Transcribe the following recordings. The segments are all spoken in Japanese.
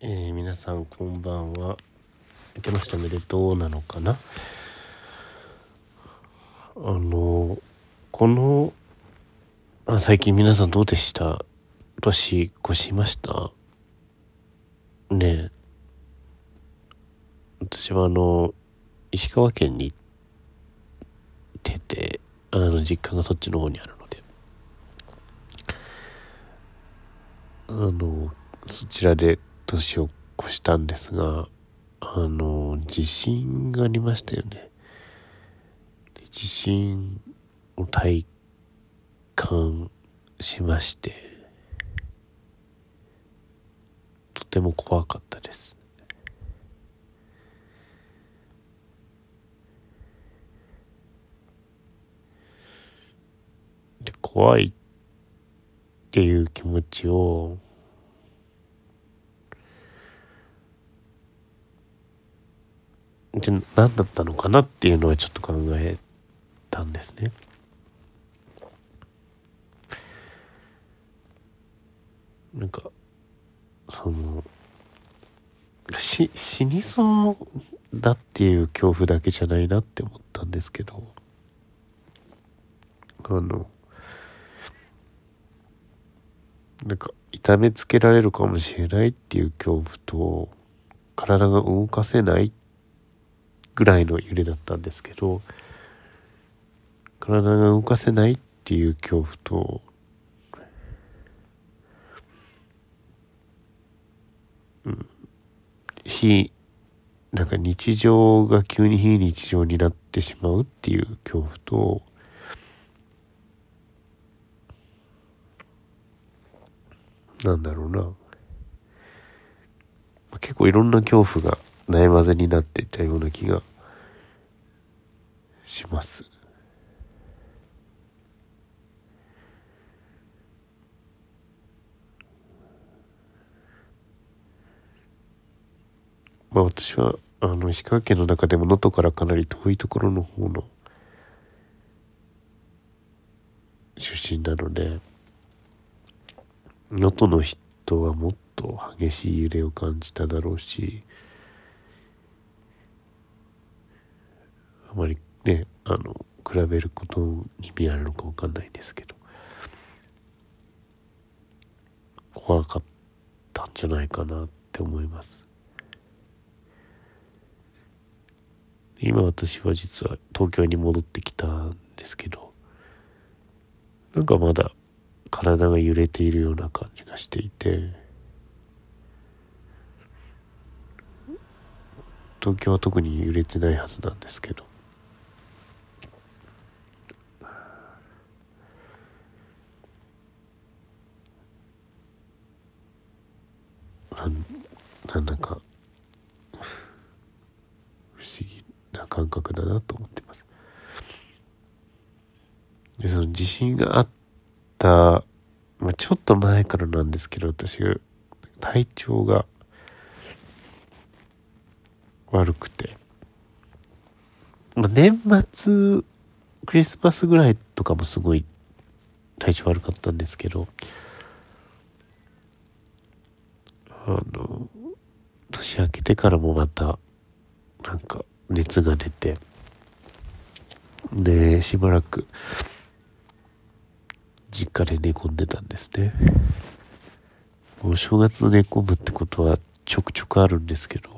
えー、皆さんこんばんは。明けましておめでとうなのかな？あのこのあ最近皆さんどうでした？年越しました？ねえ。私はあの石川県に行っててあの実家がそっちの方にあるので。あのそちらで年を越したんですが、あの、地震がありましたよね。地震を体感しまして、とても怖かったです。で、怖いっていう気持ちをじゃ何だったのかなっていうのはちょっと考えたんですね。なんかその死にそうだっていう恐怖だけじゃないなって思ったんですけどあのなんか痛めつけられるかもしれないっていう恐怖と体が動かせないっぐらいの揺れだったんですけど体が動かせないっていう恐怖とうん非なんか日常が急に非日常になってしまうっていう恐怖となんだろうな。結構いろんな恐怖が悩まぜになっていたような気がします。まあ私はあの石川県の中でも能登からかなり遠いところの方の出身なので能登の人はもっと激しい揺れを感じただろうしあまりねあの比べることに意味あるのか分かんないですけど怖かったんじゃないかなって思います。今私は実は東京に戻ってきたんですけどなんかまだ体が揺れているような感じがしていて東京は特に揺れてないはずなんですけどなんだか不思議な感覚だなと思ってます。でその地震があった、まあ、ちょっと前からなんですけど私が体調が悪くて、まあ、年末クリスマスぐらいとかもすごい体調悪かったんですけどあの年明けてからもまたなんか熱が出てでしばらく実家で寝込んでたんですね。もう正月寝込むってことはちょくちょくあるんですけど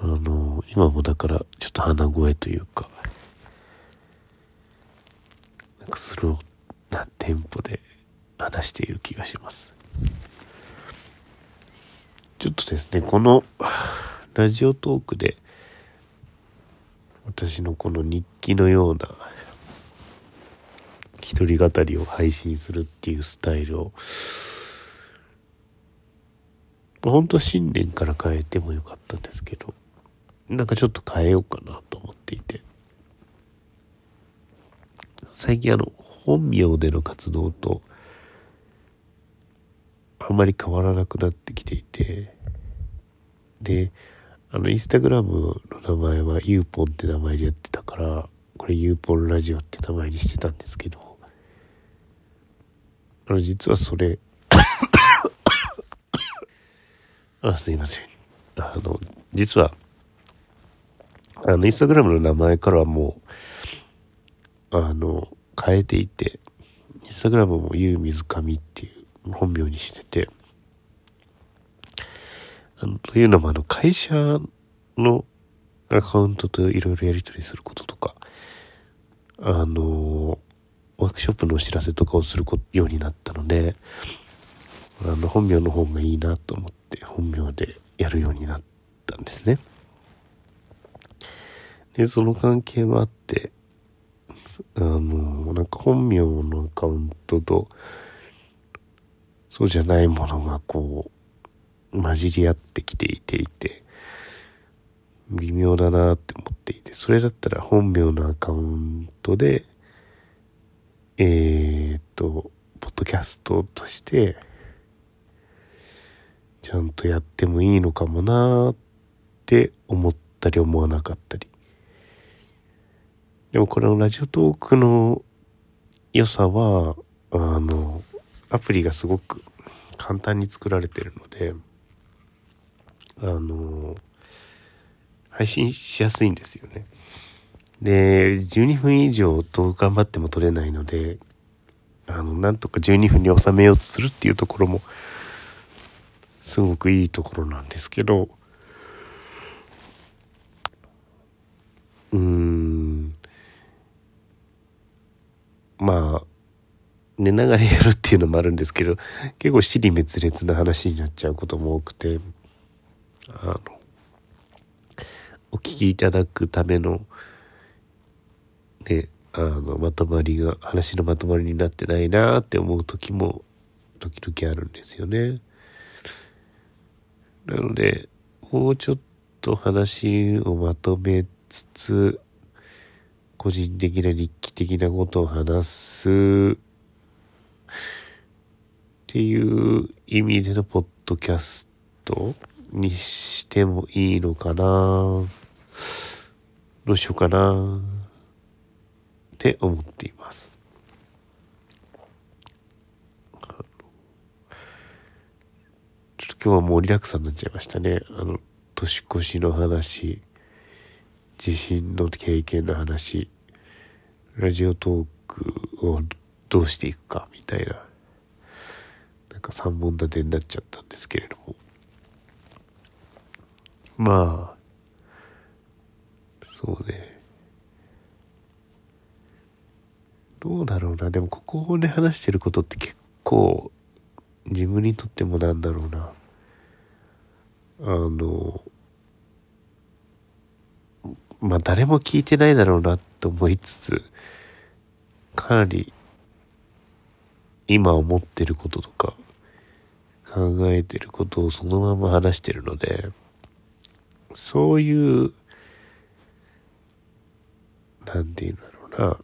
あの今もだからちょっと鼻声というかスローなテンポで話している気がします。ちょっとですねこのラジオトークで私のこの日記のような一人語りを配信するっていうスタイルを本当新年から変えてもよかったんですけどなんかちょっと変えようかなと思っていて。最近あの、本名での活動と、あんまり変わらなくなってきていて、で、あの、インスタグラムの名前はユーポンって名前でやってたから、これユーポンラジオって名前にしてたんですけど、あの、実はそれ あ、すいません。あの、実は、あの、インスタグラムの名前からはもう、あの、変えていて、インスタグラムもゆう水上っていう本名にしてて、あの、というのもあの、会社のアカウントといろいろやり取りすることとか、あの、ワークショップのお知らせとかをするようになったので、あの、本名の方がいいなと思って本名でやるようになったんですね。で、その関係もあって、あの、なんか本名のアカウントと、そうじゃないものがこう、混じり合ってきていていて、微妙だなって思っていて、それだったら本名のアカウントで、えー、っと、ポッドキャストとして、ちゃんとやってもいいのかもなって思ったり思わなかったり。でもこれのラジオトークの良さは、あの、アプリがすごく簡単に作られてるので、あの、配信しやすいんですよね。で、12分以上と頑張っても撮れないので、あの、なんとか12分に収めようとするっていうところも、すごくいいところなんですけど、うーん、まあ、寝ながらやるっていうのもあるんですけど、結構死に滅裂な話になっちゃうことも多くて、あの、お聞きいただくための、ね、あの、まとまりが、話のまとまりになってないなって思う時も、時々あるんですよね。なので、もうちょっと話をまとめつつ、個人的な日記的なことを話すっていう意味でのポッドキャストにしてもいいのかなどうしようかなって思っています。ちょっと今日はもうリラックスになっちゃいましたね。あの、年越しの話。地震の経験の話。ラジオトークをどうしていくかみたいな。なんか3本立てになっちゃったんですけれども。まあそうね。どうだろうな。でもここで話してることって結構自分にとってもなんだろうな。あのまあ誰も聞いてないだろうなと思いつつ、かなり今思ってることとか考えてることをそのまま話してるので、そういう、なんていうんだろうな、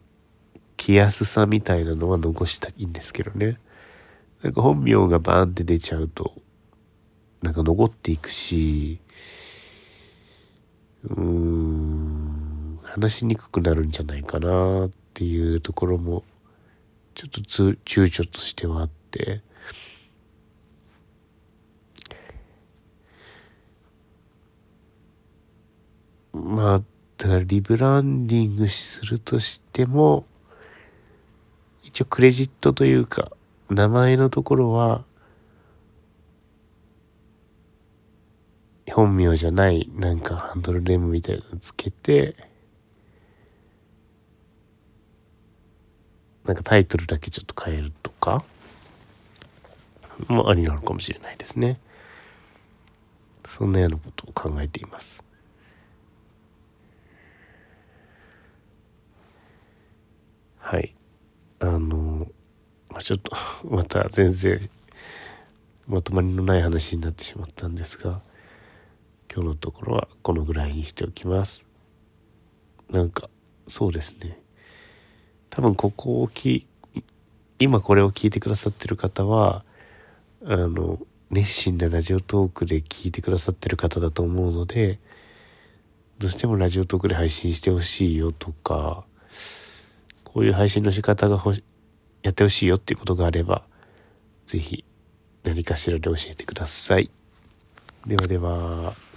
気安さみたいなのは残したいんですけどね。なんか本名がバーンって出ちゃうと、なんか残っていくし、うーん、話しにくくなるんじゃないかなっていうところも、ちょっと躊躇としてはあって、まあ、だからリブランディングするとしても、一応クレジットというか、名前のところは、本名じゃないなんかハンドルネームみたいなのつけてなんかタイトルだけちょっと変えるとかもありなのかもしれないですね。そんなようなことを考えています。はい。あのまちょっと また全然まとまりのない話になってしまったんですが今日のところはこのぐらいにしておきます。なんかそうですね。多分ここをき今これを聞いてくださってる方はあの熱心なラジオトークで聞いてくださってる方だと思うのでどうしてもラジオトークで配信してほしいよとかこういう配信の仕方がほし、やってほしいよっていうことがあれば、ぜひ何かしらで教えてください。ではでは。